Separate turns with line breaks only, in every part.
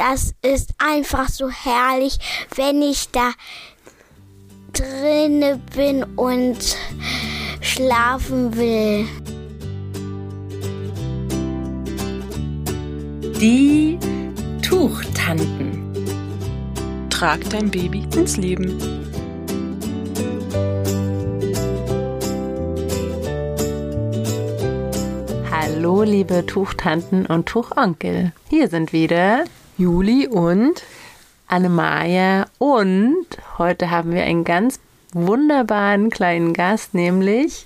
Das ist einfach so herrlich, wenn ich da drinne bin und schlafen will.
Die Tuchtanten. Trag dein Baby ins Leben.
Hallo, liebe Tuchtanten und Tuchonkel. Hier sind wieder Juli und Annemaja und heute haben wir einen ganz wunderbaren kleinen Gast, nämlich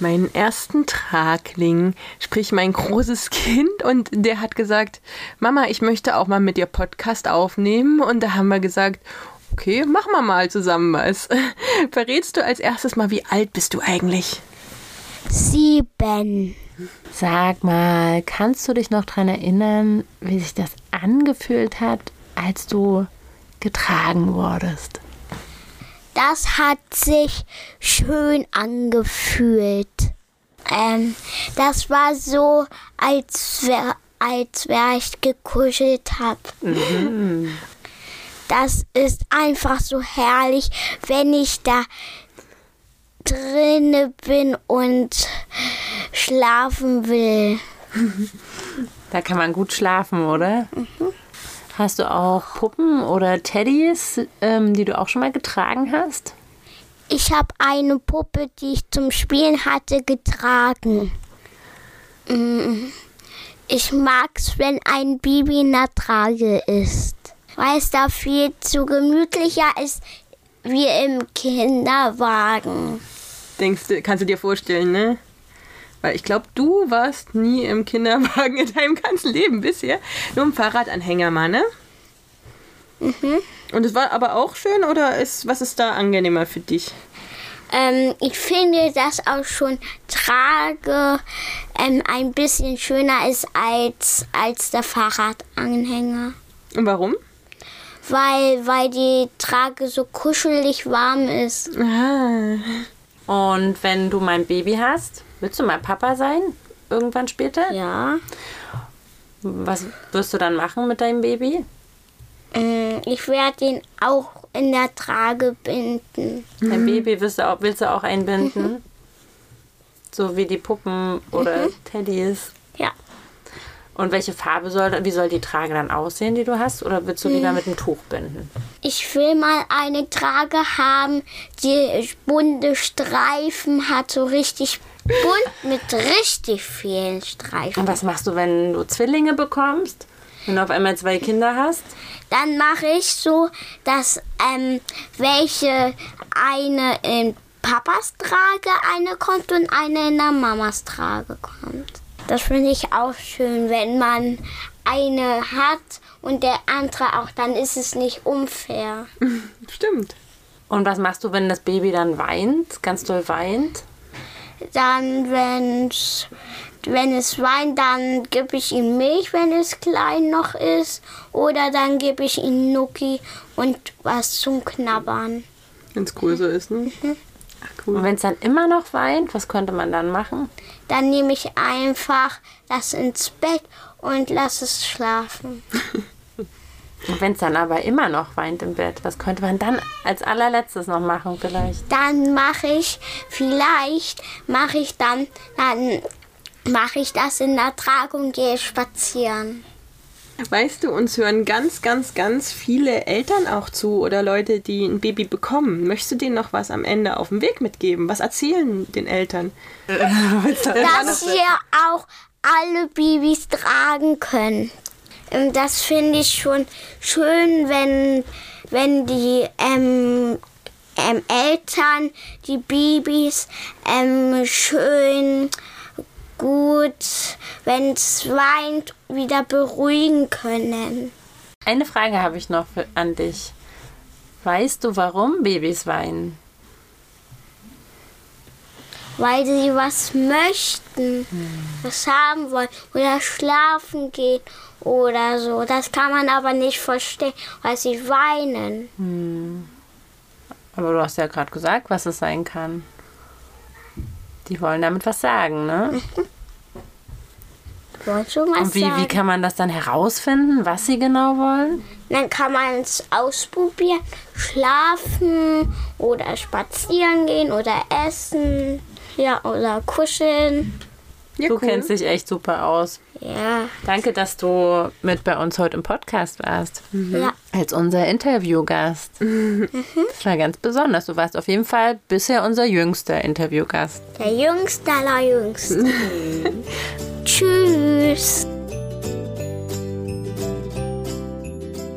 meinen ersten Tragling, sprich mein großes Kind. Und der hat gesagt, Mama, ich möchte auch mal mit dir Podcast aufnehmen. Und da haben wir gesagt, okay, machen wir mal zusammen was. Verrätst du als erstes mal, wie alt bist du eigentlich?
Sieben.
Sag mal, kannst du dich noch daran erinnern, wie sich das angefühlt hat, als du getragen wurdest?
Das hat sich schön angefühlt. Ähm, das war so, als wäre als wär ich gekuschelt habe. Mhm. Das ist einfach so herrlich, wenn ich da drinne bin und schlafen will.
Da kann man gut schlafen, oder? Mhm. Hast du auch Puppen oder Teddys, ähm, die du auch schon mal getragen hast?
Ich habe eine Puppe, die ich zum Spielen hatte, getragen. Mm. Ich mag es, wenn ein Baby in der Trage ist, weil es da viel zu gemütlicher ist wie im Kinderwagen.
Denkst du, kannst du dir vorstellen, ne? Weil ich glaube, du warst nie im Kinderwagen in deinem ganzen Leben bisher. Nur im Fahrradanhänger mal, ne? Mhm. Und es war aber auch schön oder ist, was ist da angenehmer für dich?
Ähm, ich finde, dass auch schon Trage ähm, ein bisschen schöner ist als, als der Fahrradanhänger.
Und warum?
Weil, weil die Trage so kuschelig warm ist.
Ah. Und wenn du mein Baby hast, Willst du mal Papa sein? Irgendwann später?
Ja.
Was wirst du dann machen mit deinem Baby?
Mm, ich werde ihn auch in der Trage binden.
Dein Baby willst du auch, willst du auch einbinden? Mhm. So wie die Puppen oder mhm. Teddys.
Ja.
Und welche Farbe soll, wie soll die Trage dann aussehen, die du hast? Oder willst du lieber mhm. mit einem Tuch binden?
Ich will mal eine Trage haben, die bunte Streifen hat, so richtig bunt mit richtig vielen Streifen.
Und was machst du, wenn du Zwillinge bekommst? Wenn du auf einmal zwei Kinder hast?
Dann mache ich so, dass ähm, welche eine in Papas Trage eine kommt und eine in der Mamas Trage kommt. Das finde ich auch schön, wenn man eine hat und der andere auch, dann ist es nicht unfair.
Stimmt.
Und was machst du, wenn das Baby dann weint, ganz doll weint?
Dann, wenn's, wenn es weint, dann gebe ich ihm Milch, wenn es klein noch ist. Oder dann gebe ich ihm Nuki und was zum Knabbern.
Wenn es größer ist, ne? Mhm.
Ach, cool. Und wenn es dann immer noch weint, was könnte man dann machen?
Dann nehme ich einfach das ins Bett und lasse es schlafen.
Und wenn es dann aber immer noch weint im Bett, was könnte man dann als allerletztes noch machen vielleicht?
Dann mache ich, vielleicht mache ich dann, dann mache ich das in der Trage und gehe spazieren.
Weißt du, uns hören ganz, ganz, ganz viele Eltern auch zu oder Leute, die ein Baby bekommen. Möchtest du denen noch was am Ende auf dem Weg mitgeben? Was erzählen den Eltern?
Dass wir auch alle Babys tragen können. Ähm, das finde ich schon schön, wenn, wenn die ähm, ähm, Eltern die Babys ähm, schön gut, wenn es weint, wieder beruhigen können.
Eine Frage habe ich noch für, an dich. Weißt du, warum Babys weinen?
Weil sie was möchten, hm. was haben wollen oder schlafen gehen oder so. Das kann man aber nicht verstehen, weil sie weinen. Hm.
Aber du hast ja gerade gesagt, was es sein kann. Die wollen damit was sagen, ne?
schon was
Und wie,
sagen.
wie kann man das dann herausfinden, was sie genau wollen?
Dann kann man es ausprobieren, schlafen oder spazieren gehen oder essen. Ja, oder kuscheln.
Ja,
du
cool.
kennst dich echt super aus.
Ja,
Danke, dass du mit bei uns heute im Podcast warst.
ja.
Als unser Interviewgast. Das war ganz besonders. Du warst auf jeden Fall bisher unser jüngster Interviewgast.
Der Jüngste aller Jüngsten. Tschüss.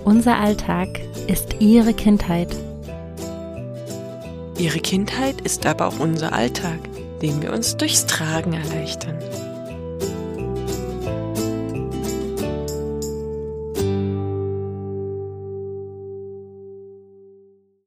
Unser Alltag ist Ihre Kindheit.
Ihre Kindheit ist aber auch unser Alltag, den wir uns durchs Tragen erleichtern.